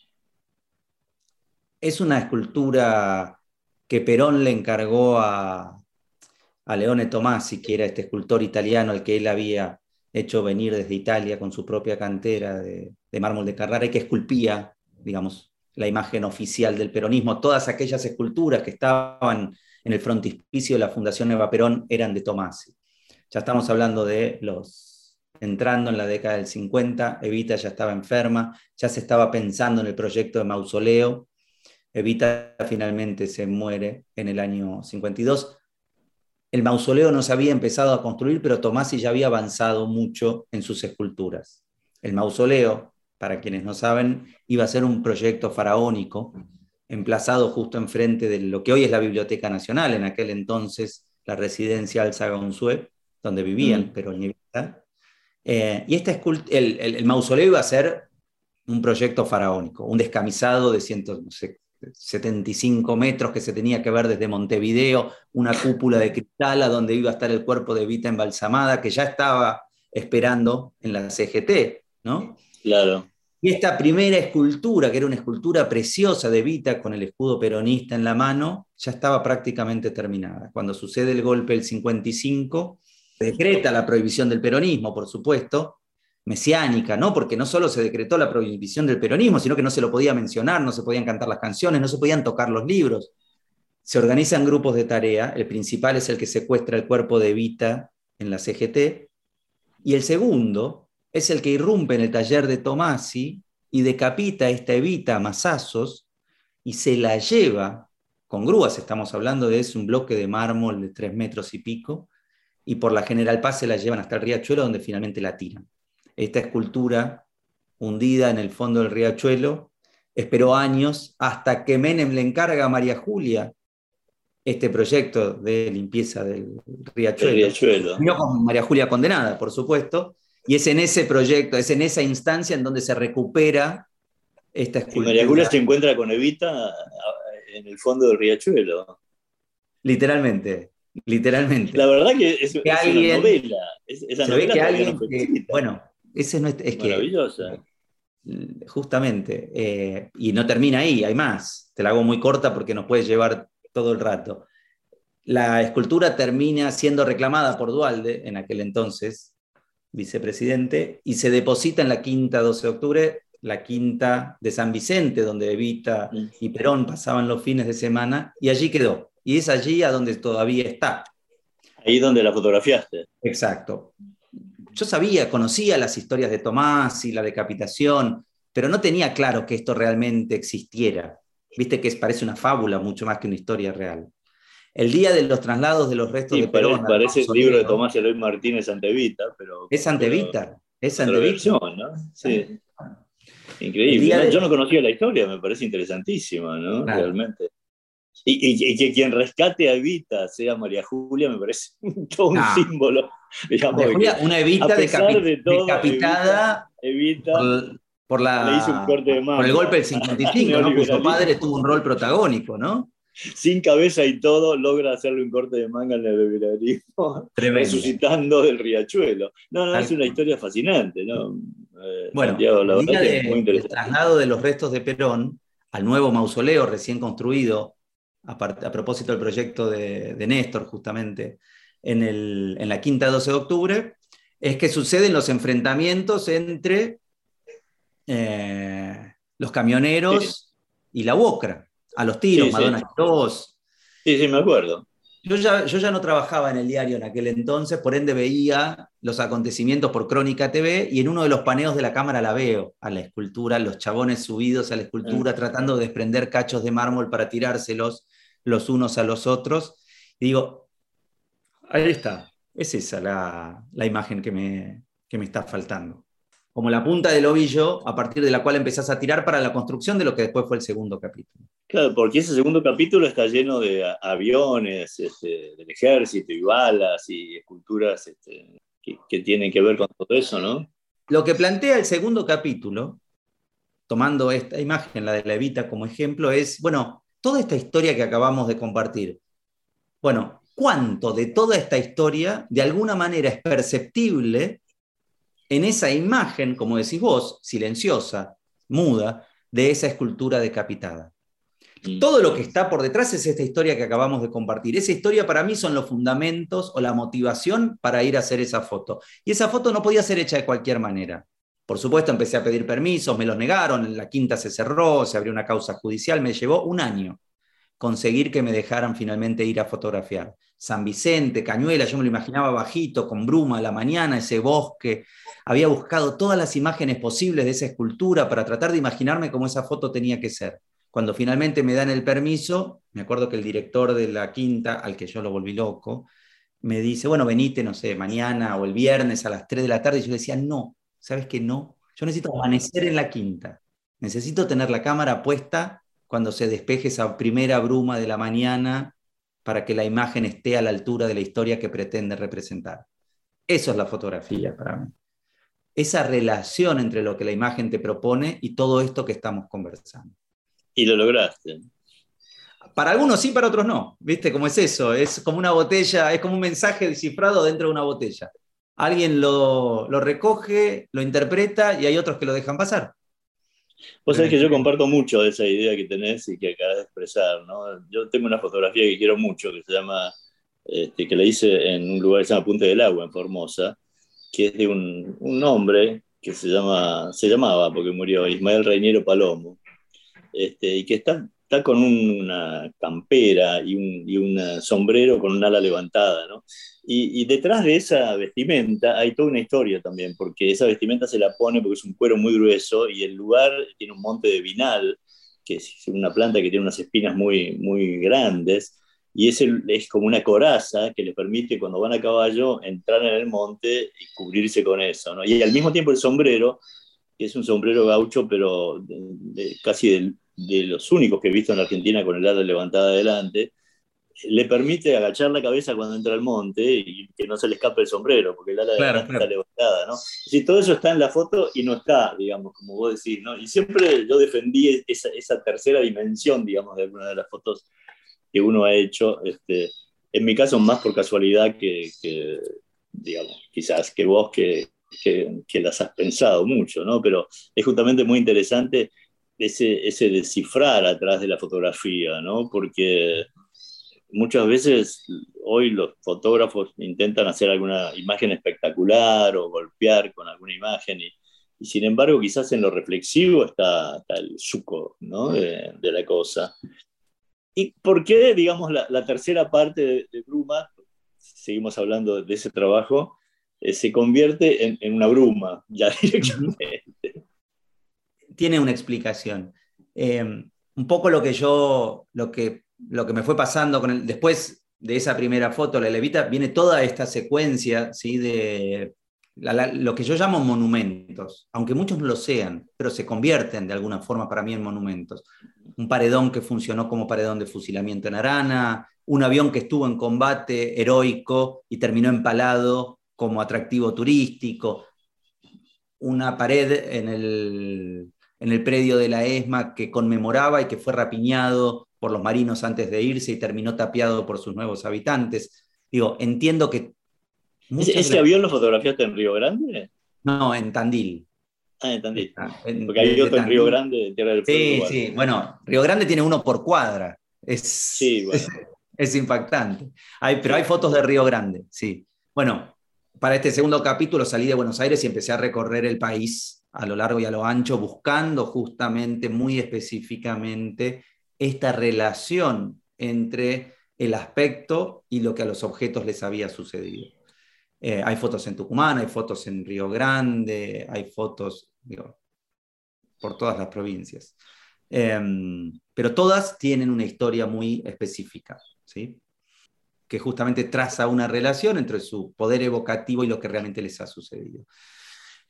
Es una escultura que Perón le encargó a, a Leone Tomasi, que era este escultor italiano al que él había hecho venir desde Italia con su propia cantera de, de mármol de Carrara y que esculpía, digamos, la imagen oficial del peronismo. Todas aquellas esculturas que estaban en el frontispicio de la Fundación Eva Perón eran de Tomasi. Ya estamos hablando de los, entrando en la década del 50, Evita ya estaba enferma, ya se estaba pensando en el proyecto de mausoleo, Evita finalmente se muere en el año 52. El mausoleo no se había empezado a construir, pero Tomasi ya había avanzado mucho en sus esculturas. El mausoleo, para quienes no saben, iba a ser un proyecto faraónico emplazado justo enfrente de lo que hoy es la Biblioteca Nacional, en aquel entonces la residencia Alzaga donde vivían mm. Perón y eh, y este el, el, mausoleo iba a ser un proyecto faraónico, un descamisado de 175 metros que se tenía que ver desde Montevideo, una cúpula de cristal a donde iba a estar el cuerpo de Vita embalsamada, que ya estaba esperando en la CGT, ¿no? Claro. Y esta primera escultura, que era una escultura preciosa de Vita con el escudo peronista en la mano, ya estaba prácticamente terminada. Cuando sucede el golpe del 55, decreta la prohibición del peronismo, por supuesto, mesiánica, ¿no? Porque no solo se decretó la prohibición del peronismo, sino que no se lo podía mencionar, no se podían cantar las canciones, no se podían tocar los libros. Se organizan grupos de tarea, el principal es el que secuestra el cuerpo de Evita en la CGT, y el segundo es el que irrumpe en el taller de Tomasi y decapita a esta Evita a masazos y se la lleva, con grúas estamos hablando de es un bloque de mármol de tres metros y pico, y por la General Paz se la llevan hasta el riachuelo donde finalmente la tiran. Esta escultura hundida en el fondo del riachuelo esperó años hasta que Menem le encarga a María Julia este proyecto de limpieza del riachuelo. riachuelo. No con María Julia condenada, por supuesto, y es en ese proyecto, es en esa instancia en donde se recupera esta escultura. Y María Julia se encuentra con Evita en el fondo del riachuelo. Literalmente, literalmente. La verdad que es, una novela. se ve que alguien, bueno, ese no es, es Maravillosa. justamente, eh, y no termina ahí, hay más. Te la hago muy corta porque nos puede llevar todo el rato. La escultura termina siendo reclamada por Dualde, en aquel entonces vicepresidente, y se deposita en la quinta 12 de octubre, la quinta de San Vicente, donde Evita y Perón pasaban los fines de semana, y allí quedó. Y es allí a donde todavía está. Ahí donde la fotografiaste. Exacto. Yo sabía, conocía las historias de Tomás y la decapitación, pero no tenía claro que esto realmente existiera. Viste que parece una fábula mucho más que una historia real. El día de los traslados de los restos de Perón. Parece, el libro de Tomás Eloy Martínez Antevita, pero. Es Antevita, es Antevita. ¿no? Sí. Increíble. Yo no conocía la historia, me parece interesantísima, ¿no? Realmente. Y, que quien rescate a Evita sea María Julia me parece (laughs) todo un símbolo. (laughs) una Evita decapitada Evita, por, la, por el golpe del 55, ¿no? su padre tuvo un rol protagónico, ¿no? Sin cabeza y todo, logra hacerle un corte de manga en el liberalismo, resucitando del riachuelo. No, no, es una historia fascinante, ¿no? Eh, bueno, el de, traslado de los restos de Perón al nuevo mausoleo recién construido, a, propósito del proyecto de, Néstor, justamente, en, la quinta 12 de octubre, es que suceden los enfrentamientos entre eh, los camioneros y la UOCRA, a los tiros, Madonna 2. Sí, sí, me acuerdo. Yo ya, yo ya no trabajaba en el diario en aquel entonces, por ende veía los acontecimientos por Crónica TV y en uno de los paneos de la cámara la veo a la escultura, los chabones subidos a la escultura, tratando de desprender cachos de mármol para tirárselos los unos a los otros. Y digo, ahí está, es esa la, la imagen que me, que me está faltando como la punta del ovillo a partir de la cual empezás a tirar para la construcción de lo que después fue el segundo capítulo. Claro, porque ese segundo capítulo está lleno de aviones este, del ejército y balas y esculturas este, que, tienen que ver con todo eso, ¿no? Lo que plantea el segundo capítulo, tomando esta imagen, la de la Evita como ejemplo, es, bueno, toda esta historia que acabamos de compartir, bueno, ¿cuánto de toda esta historia de alguna manera es perceptible en esa imagen, como decís vos, silenciosa, muda, de esa escultura decapitada. Todo lo que está por detrás es esta historia que acabamos de compartir. Esa historia para mí son los fundamentos o la motivación para ir a hacer esa foto. Y esa foto no podía ser hecha de cualquier manera. Por supuesto, empecé a pedir permisos, me los negaron, la quinta se cerró, se abrió una causa judicial, me llevó un año conseguir que me dejaran finalmente ir a fotografiar. San Vicente, Cañuela, yo me lo imaginaba bajito, con bruma a la mañana, ese bosque. Había buscado todas las imágenes posibles de esa escultura para tratar de imaginarme cómo esa foto tenía que ser. Cuando finalmente me dan el permiso, me acuerdo que el director de la quinta, al que yo lo volví loco, me dice, bueno, venite, no sé, mañana o el viernes a las 3 de la tarde. Y yo decía, no, ¿sabes qué? No. Yo necesito amanecer en la quinta. Necesito tener la cámara puesta cuando se despeje esa primera bruma de la mañana para que la imagen esté a la altura de la historia que pretende representar. Eso es la fotografía para mí. Esa relación entre lo que la imagen te propone y todo esto que estamos conversando. Y lo lograste. Para algunos sí, para otros no. ¿Viste cómo es eso? Es como una botella, es como un mensaje descifrado dentro de una botella. Alguien lo, lo recoge, lo interpreta y hay otros que lo dejan pasar. Vos sabés que yo comparto mucho de esa idea que tenés y que acabas de expresar, ¿no? Yo tengo una fotografía que quiero mucho, que se llama, este, que la hice en un lugar que se llama Punta del Agua, en Formosa, que es de un, un hombre que se, llama, se llamaba, porque murió, Ismael Reiniero Palomo, este, y que está, está con una campera y un, y un, sombrero con un ala levantada, ¿no? Y, y, detrás de esa vestimenta hay toda una historia también, porque esa vestimenta se la pone porque es un cuero muy grueso y el lugar tiene un monte de vinal, que es una planta que tiene unas espinas muy, muy grandes, y es, es como una coraza que le permite cuando van a caballo entrar en el monte y cubrirse con eso. ¿no? Y al mismo tiempo el sombrero, que es un sombrero gaucho, pero casi de, los únicos que he visto en Argentina con el ala levantada adelante, le permite agachar la cabeza cuando entra al monte y que no se le escape el sombrero, porque el ala está levantada, ¿no? Sí, todo eso está en la foto y no está, digamos, como vos decís, ¿no? Y siempre yo defendí esa, esa tercera dimensión, digamos, de alguna de las fotos que uno ha hecho, este, en mi caso más por casualidad que, digamos, quizás que vos que, que, las has pensado mucho, ¿no? Pero es justamente muy interesante ese, ese descifrar atrás de la fotografía, ¿no? Porque muchas veces hoy los fotógrafos intentan hacer alguna imagen espectacular o golpear con alguna imagen y, y sin embargo quizás en lo reflexivo está, está el suco ¿no? de, de, la cosa. ¿Y por qué, digamos, la, tercera parte de, Bruma, seguimos hablando de ese trabajo, eh, se convierte en, una bruma ya (laughs) directamente? Tiene una explicación. Eh, un poco lo que yo, lo que, lo que me fue pasando con el, después de esa primera foto, la levita, viene toda esta secuencia ¿sí? de lo que yo llamo monumentos, aunque muchos no lo sean, pero se convierten de alguna forma para mí en monumentos un paredón que funcionó como paredón de fusilamiento en Arana, un avión que estuvo en combate heroico y terminó empalado como atractivo turístico, una pared en el, en el predio de la ESMA que conmemoraba y que fue rapiñado por los marinos antes de irse y terminó tapiado por sus nuevos habitantes. Digo, entiendo que... ¿Ese, avión lo fotografiaste en Río Grande? No, en Tandil. Ah, entendí. Porque hay otro en Río Grande, Tierra del Sí, sí. Bueno, Río Grande tiene uno por cuadra. Es, sí, bueno. (laughs) es, impactante. Hay, pero hay fotos de Río Grande, sí. Bueno, para este segundo capítulo salí de Buenos Aires y empecé a recorrer el país a lo largo y a lo ancho, buscando justamente, muy específicamente, esta relación entre el aspecto y lo que a los objetos les había sucedido. Eh, hay fotos en Tucumán, hay fotos en Río Grande, hay fotos por todas las provincias. Em, pero todas tienen una historia muy específica, ¿sí? que justamente traza una relación entre su poder evocativo y lo que realmente les ha sucedido.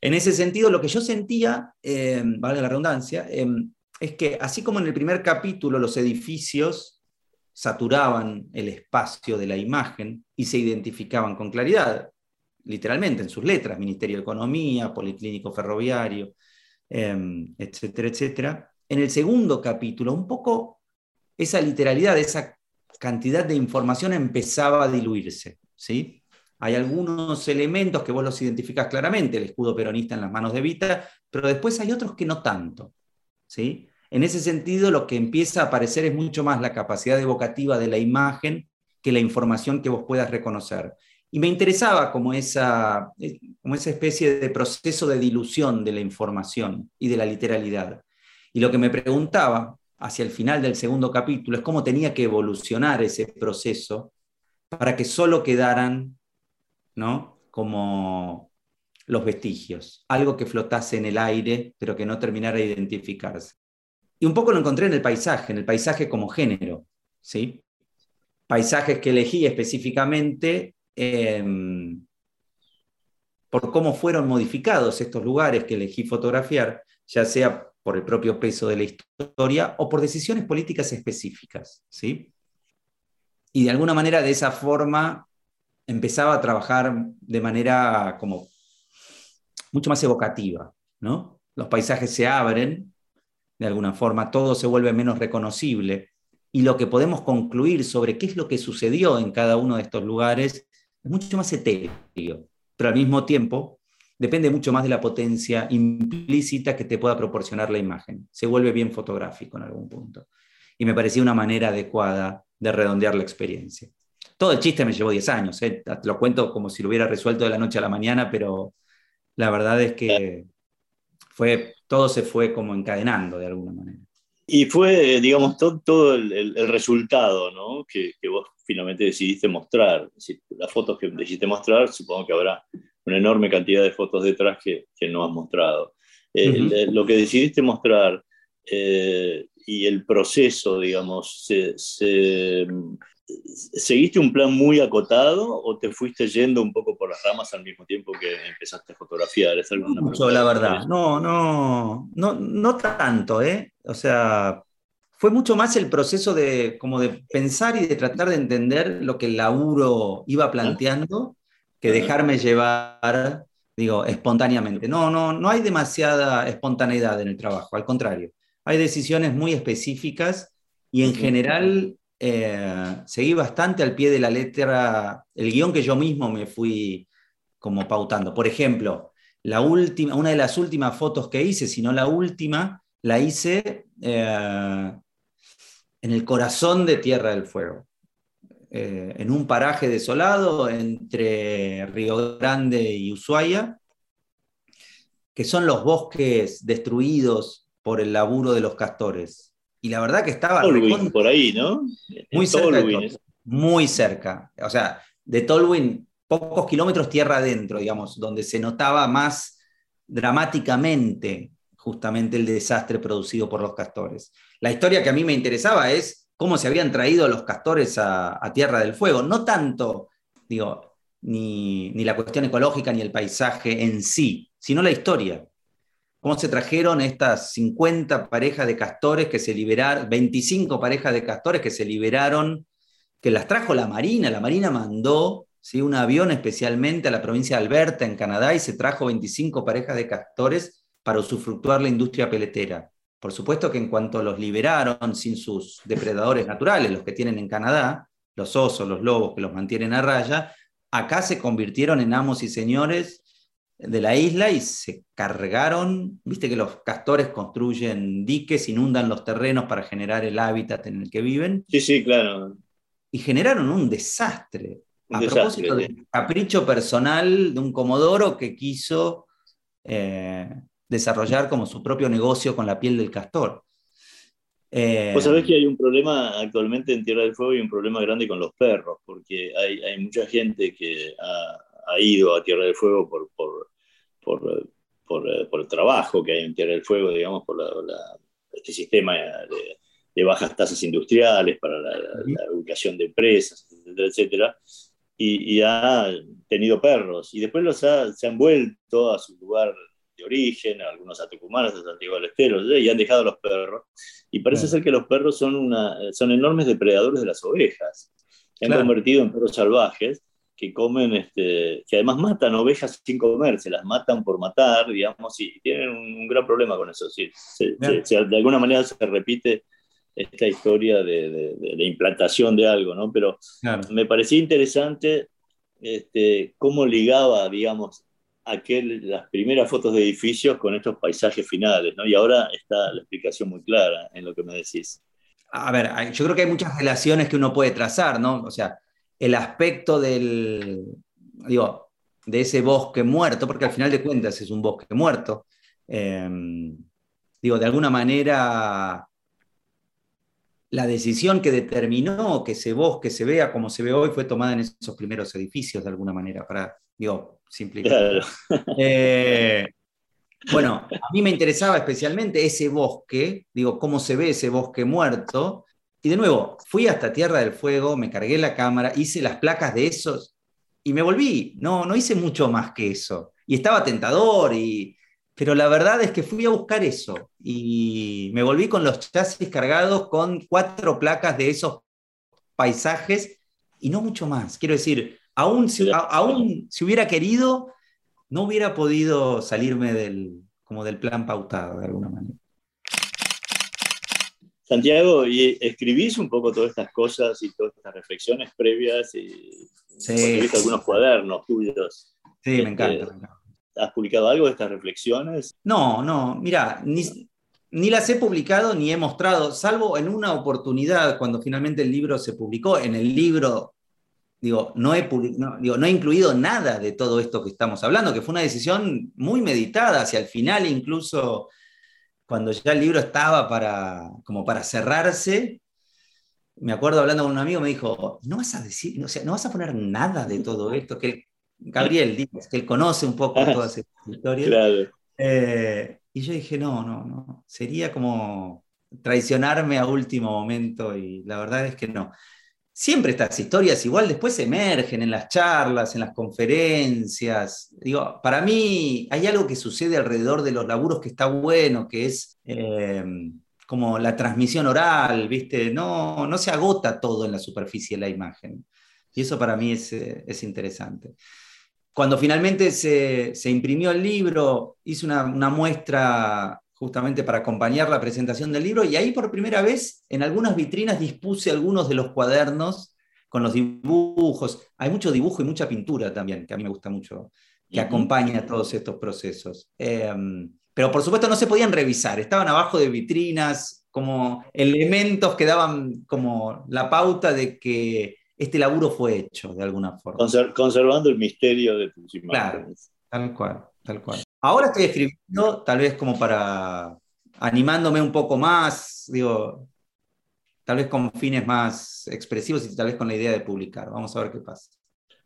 En ese sentido, lo que yo sentía, eh, vale la redundancia, em, es que así como en el primer capítulo los edificios saturaban el espacio de la imagen y se identificaban con claridad, literalmente en sus letras, Ministerio de Economía, Policlínico Ferroviario, em, etcétera, etcétera. En el segundo capítulo, un poco esa literalidad, esa cantidad de información empezaba a diluirse. ¿sí? Hay algunos elementos que vos los identificás claramente, el escudo peronista en las manos de Vita, pero después hay otros que no tanto. ¿sí? En ese sentido, lo que empieza a aparecer es mucho más la capacidad evocativa de la imagen que la información que vos puedas reconocer. Y me interesaba como esa, como esa especie de proceso de dilución de la información y de la literalidad. Y lo que me preguntaba hacia el final del segundo capítulo es cómo tenía que evolucionar ese proceso para que solo quedaran ¿no? como los vestigios, algo que flotase en el aire, pero que no terminara de identificarse. Y un poco lo encontré en el paisaje, en el paisaje como género, ¿sí? Paisajes que elegí específicamente Em, por cómo fueron modificados estos lugares que elegí fotografiar, ya sea por el propio peso de la historia o por decisiones políticas específicas. ¿sí? Y de alguna manera de esa forma empezaba a trabajar de manera como mucho más evocativa. ¿no? Los paisajes se abren, de alguna forma, todo se vuelve menos reconocible y lo que podemos concluir sobre qué es lo que sucedió en cada uno de estos lugares es mucho más etéreo, pero al mismo tiempo depende mucho más de la potencia implícita que te pueda proporcionar la imagen. Se vuelve bien fotográfico en algún punto. Y me parecía una manera adecuada de redondear la experiencia. Todo el chiste me llevó 10 años, ¿eh? te lo cuento como si lo hubiera resuelto de la noche a la mañana, pero la verdad es que fue, todo se fue como encadenando de alguna manera. Y fue, digamos, todo, todo el, resultado ¿no? que, vos finalmente decidiste mostrar. las fotos que decidiste mostrar, supongo que habrá una enorme cantidad de fotos detrás que, que no has mostrado. Eh, lo que decidiste mostrar eh, y el proceso, digamos, se, ¿seguiste un plan muy acotado o te fuiste yendo un poco por las ramas al mismo tiempo que empezaste a fotografiar? ¿Es mucho, la verdad. No, no, no, no tanto, ¿eh? O sea, fue mucho más el proceso de, como de pensar y de tratar de entender lo que el laburo iba planteando que dejarme llevar, digo, espontáneamente. No, no, no hay demasiada espontaneidad en el trabajo, al contrario. Hay decisiones muy específicas y en general eh, seguí bastante al pie de la letra el guion que yo mismo me fui como pautando. Por ejemplo, la última, una de las últimas fotos que hice, si no la última, la hice eh, en el corazón de Tierra del Fuego, eh, en un paraje desolado entre Río Grande y Ushuaia, que son los bosques destruidos por el laburo de los castores. Y la verdad que estaba... por ahí, ¿no? Muy cerca, muy cerca. O sea, de Tolwyn, pocos kilómetros tierra adentro, digamos, donde se notaba más dramáticamente justamente el desastre producido por los castores. La historia que a mí me interesaba es cómo se habían traído los castores a, Tierra del Fuego, no tanto, digo, ni, ni, la cuestión ecológica ni el paisaje en sí, sino la historia cómo se trajeron estas 50 parejas de castores que se liberaron, 25 parejas de castores que se liberaron, que las trajo la Marina. La Marina mandó ¿sí? un avión especialmente a la provincia de Alberta, en Canadá, y se trajo 25 parejas de castores para usufructuar la industria peletera. Por supuesto que en cuanto los liberaron sin sus depredadores naturales, los que tienen en Canadá, los osos, los lobos que los mantienen a raya, acá se convirtieron en amos y señores de la isla y se cargaron, viste que los castores construyen diques, inundan los terrenos para generar el hábitat en el que viven. Sí, sí, claro. Y generaron un desastre. a propósito del capricho personal de un comodoro que quiso eh, desarrollar como su propio negocio con la piel del castor. Eh, Vos sabés que hay un problema actualmente en Tierra del Fuego y un problema grande con los perros, porque hay, hay mucha gente que ha, ha, ido a Tierra del Fuego por, por por, por, por, el trabajo que hay en Tierra del Fuego, digamos, por este sistema de, bajas tasas industriales para la, educación de empresas, etcétera, etcétera. Y, ha tenido perros y después los se han vuelto a su lugar de origen, algunos a Tucumán, a Santiago del Estero, y han dejado los perros. Y parece ser que los perros son, una, son enormes depredadores de las ovejas. Se han convertido en perros salvajes que comen, este, que además matan ovejas sin comer, se las matan por matar, digamos, y tienen un, gran problema con eso. Sí, de alguna manera se repite esta historia de, de, implantación de algo, ¿no? Pero me parecía interesante este, cómo ligaba, digamos, aquel, las primeras fotos de edificios con estos paisajes finales, ¿no? Y ahora está la explicación muy clara en lo que me decís. A ver, yo creo que hay muchas relaciones que uno puede trazar, ¿no? O sea, el aspecto del, digo, de ese bosque muerto, porque al final de cuentas es un bosque muerto. Em, digo, de alguna manera, la decisión que determinó que ese bosque se vea como se ve hoy fue tomada en esos primeros edificios, de alguna manera, para, digo, simplificar. Eh, bueno, a mí me interesaba especialmente ese bosque, digo, cómo se ve ese bosque muerto, y de nuevo, fui hasta Tierra del Fuego, me cargué la cámara, hice las placas de esos y me volví. No, no hice mucho más que eso. Y estaba tentador, y... pero la verdad es que fui a buscar eso y me volví con los chasis cargados con cuatro placas de esos paisajes y no mucho más. Quiero decir, aún si, aún si hubiera querido, no hubiera podido salirme del, como del plan pautado de alguna manera. Santiago, ¿y escribís un poco todas estas cosas y todas estas reflexiones previas? Y sí, algunos cuadernos tuyos. Sí, me, este, encanta, ¿Has publicado algo de estas reflexiones? No, no, mira, ni, ni las he publicado ni he mostrado, salvo en una oportunidad cuando finalmente el libro se publicó. En el libro digo no, he digo, no he incluido nada de todo esto que estamos hablando, que fue una decisión muy meditada, hacia el final incluso cuando ya el libro estaba para, como para cerrarse, me acuerdo hablando con un amigo, me dijo, no vas a decir, o sea, no vas a poner nada de todo esto, que Gabriel dice que él conoce un poco todas estas historias. Claro. Eh, y yo dije, no, no, no, sería como traicionarme a último momento y la verdad es que no. Siempre estas historias igual después emergen en las charlas, en las conferencias. Digo, para mí hay algo que sucede alrededor de los laburos que está bueno, que es eh, como la transmisión oral, ¿viste? No, no se agota todo en la superficie de la imagen. Y eso para mí es, eh, es interesante. Cuando finalmente se, se, imprimió el libro, hice una, una muestra justamente para acompañar la presentación del libro, y ahí por primera vez en algunas vitrinas dispuse algunos de los cuadernos con los dibujos. Hay mucho dibujo y mucha pintura también, que a mí me gusta mucho, que acompaña todos estos procesos. Em, pero por supuesto no se podían revisar, estaban abajo de vitrinas como elementos que daban como la pauta de que este laburo fue hecho de alguna forma. conservando el misterio de tus imágenes. Claro, tal cual, tal cual. Ahora estoy escribiendo, tal vez como para animándome un poco más, digo, tal vez con fines más expresivos y tal vez con la idea de publicar. Vamos a ver qué pasa.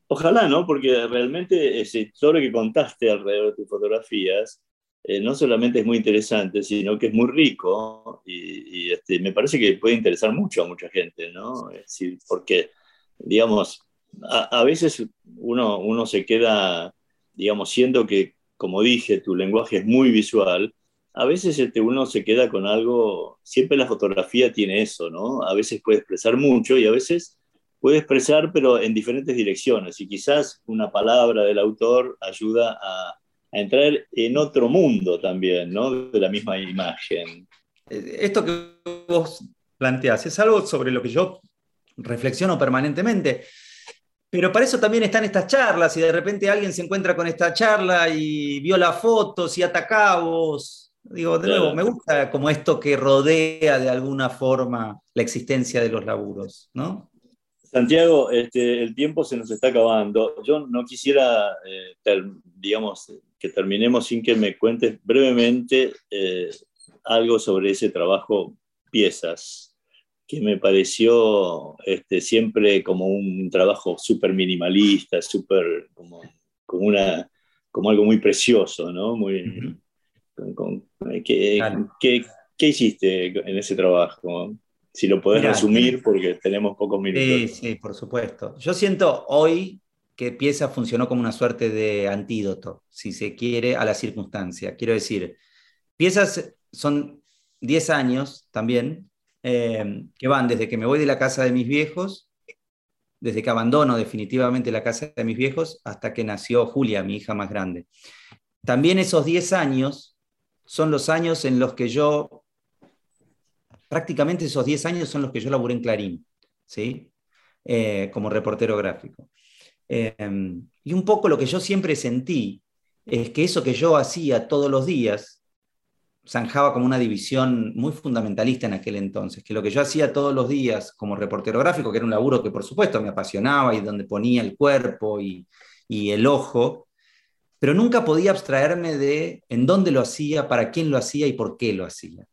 Ojalá, ¿no? Porque realmente ese historia que contaste alrededor de tus fotografías eh, no solamente es muy interesante, sino que es muy rico y, este, me parece que puede interesar mucho a mucha gente, ¿no? Porque, digamos, a, a veces uno, uno se queda, digamos, siendo que como dije, tu lenguaje es muy visual, a veces este, uno se queda con algo, siempre la fotografía tiene eso, ¿no? A veces puede expresar mucho y a veces puede expresar, pero en diferentes direcciones. Y quizás una palabra del autor ayuda a, entrar en otro mundo también, ¿no? De la misma imagen. Esto que vos planteás es algo sobre lo que yo reflexiono permanentemente. Pero para eso también están estas charlas y de repente alguien se encuentra con esta charla y vio las fotos y atacabos. Digo, de nuevo, me gusta como esto que rodea de alguna forma la existencia de los laburos, ¿no? Santiago, este, el tiempo se nos está acabando. Yo no quisiera, eh, digamos, que terminemos sin que me cuentes brevemente eh, algo sobre ese trabajo, piezas que me pareció este, siempre como un trabajo súper minimalista, súper como, como, una, como algo muy precioso, ¿no? Muy, ¿qué, ¿qué, hiciste en ese trabajo? Si lo podés resumir, porque tenemos pocos minutos. Sí, sí, por supuesto. Yo siento hoy que Pieza funcionó como una suerte de antídoto, si se quiere, a la circunstancia. Quiero decir, Piezas son 10 años también, Em, que van desde que me voy de la casa de mis viejos, desde que abandono definitivamente la casa de mis viejos, hasta que nació Julia, mi hija más grande. También esos 10 años son los años en los que yo, prácticamente esos 10 años son los que yo laburé en Clarín, ¿sí? Eh, como reportero gráfico. Em, y un poco lo que yo siempre sentí es que eso que yo hacía todos los días, zanjaba como una división muy fundamentalista en aquel entonces, que lo que yo hacía todos los días como reportero gráfico, que era un laburo que por supuesto me apasionaba y donde ponía el cuerpo y, el ojo, pero nunca podía abstraerme de en dónde lo hacía, para quién lo hacía y por qué lo hacía.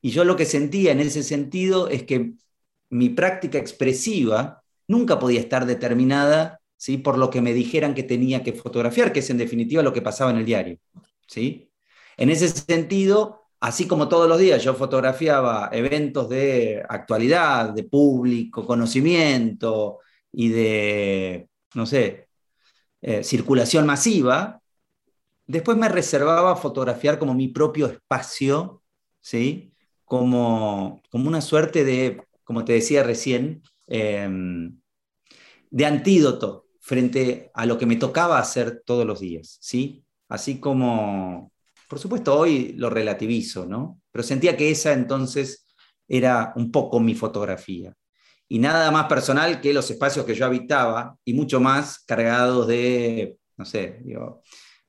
Y yo lo que sentía en ese sentido es que mi práctica expresiva nunca podía estar determinada ¿sí? por lo que me dijeran que tenía que fotografiar, que es en definitiva lo que pasaba en el diario. ¿sí? En ese sentido, así como todos los días yo fotografiaba eventos de actualidad, de público, conocimiento y de, no sé, eh, circulación masiva, después me reservaba fotografiar como mi propio espacio, ¿sí? Como, como una suerte de, como te decía recién, em, de antídoto frente a lo que me tocaba hacer todos los días, ¿sí? Así como por supuesto, hoy lo relativizo, ¿no? Pero sentía que esa entonces era un poco mi fotografía. Y nada más personal que los espacios que yo habitaba y mucho más cargados de, no sé, digo,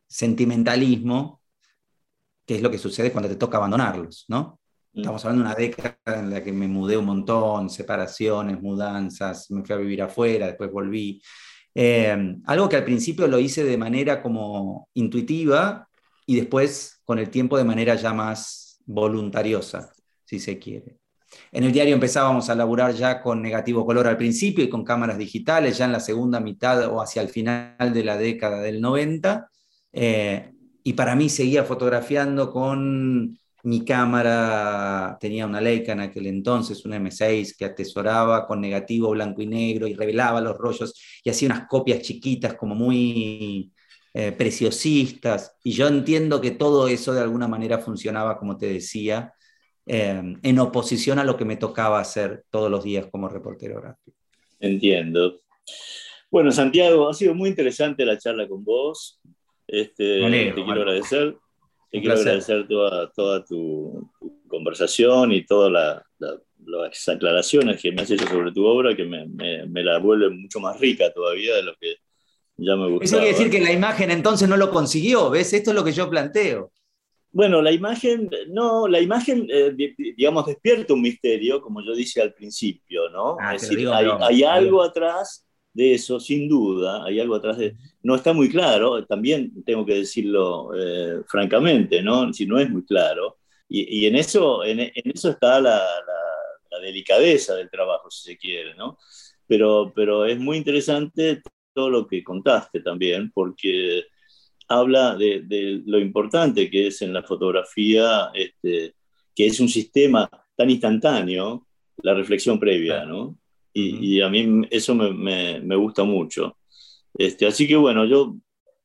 sentimentalismo, que es lo que sucede cuando te toca abandonarlos, ¿no? Mm. Estamos hablando de una década en la que me mudé un montón, separaciones, mudanzas, me fui a vivir afuera, después volví. Eh, algo que al principio lo hice de manera como intuitiva y después con el tiempo de manera ya más voluntariosa, si se quiere. En el diario empezábamos a laburar ya con negativo color al principio y con cámaras digitales ya en la segunda mitad o hacia el final de la década del 90. Eh, y para mí seguía fotografiando con mi cámara, tenía una Leica en aquel entonces, una M6 que atesoraba con negativo blanco y negro y revelaba los rollos y hacía unas copias chiquitas como muy eh, preciosistas. Y yo entiendo que todo eso de alguna manera funcionaba, como te decía, eh, en oposición a lo que me tocaba hacer todos los días como reportero gráfico. Entiendo. Bueno, Santiago, ha sido muy interesante la charla con vos. Este, te quiero agradecer. Te quiero agradecer toda, toda tu, conversación y todas las aclaraciones que me has hecho sobre tu obra, que me, me, la vuelven mucho más rica todavía de lo que ya me gustaba. Eso quiere decir que la imagen entonces no lo consiguió, ¿ves? Esto es lo que yo planteo. Bueno, la imagen, no, la imagen, eh, digamos, despierta un misterio, como yo dije al principio, ¿no? Ah, es decir, hay, algo atrás de eso, sin duda, hay algo atrás de... No está muy claro, también tengo que decirlo eh, francamente, ¿no? Si no es muy claro. Y, en, eso, en, eso está la, delicadeza del trabajo, si se quiere, ¿no? Pero, pero es muy interesante todo lo que contaste también, porque habla de, lo importante que es en la fotografía, este, que es un sistema tan instantáneo, la reflexión previa, ¿no? Y, a mí eso me, me, gusta mucho. Este, así que bueno, yo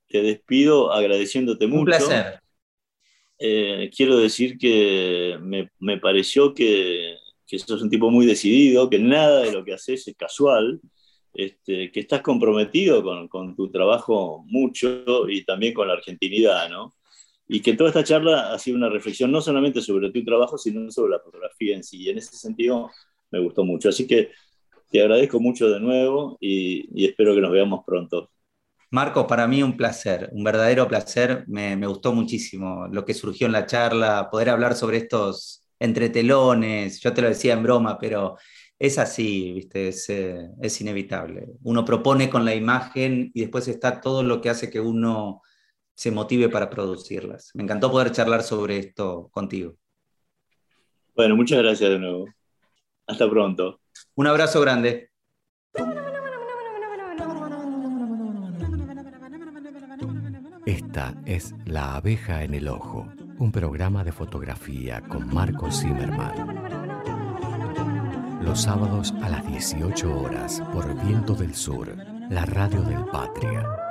te despido agradeciéndote mucho. Un placer. Eh, quiero decir que me, me pareció que, que sos un tipo muy decidido, que nada de lo que haces es casual, este, que estás comprometido con, con, tu trabajo mucho y también con la argentinidad, ¿no? Y que toda esta charla ha sido una reflexión no solamente sobre tu trabajo, sino sobre la fotografía en sí. Y en ese sentido me gustó mucho. Así que te agradezco mucho de nuevo y, y espero que nos veamos pronto. Marco, para mí un placer, un verdadero placer. Me, me, gustó muchísimo lo que surgió en la charla, poder hablar sobre estos entretelones. Yo te lo decía en broma, pero es así, ¿viste? Eh, es, inevitable. Uno propone con la imagen y después está todo lo que hace que uno se motive para producirlas. Me encantó poder charlar sobre esto contigo. Bueno, muchas gracias de nuevo. Hasta pronto. Un abrazo grande. Esta es La abeja en el ojo, un programa de fotografía con Marco Zimmerman los sábados a las 18 horas por Viento del Sur, la radio del Patria.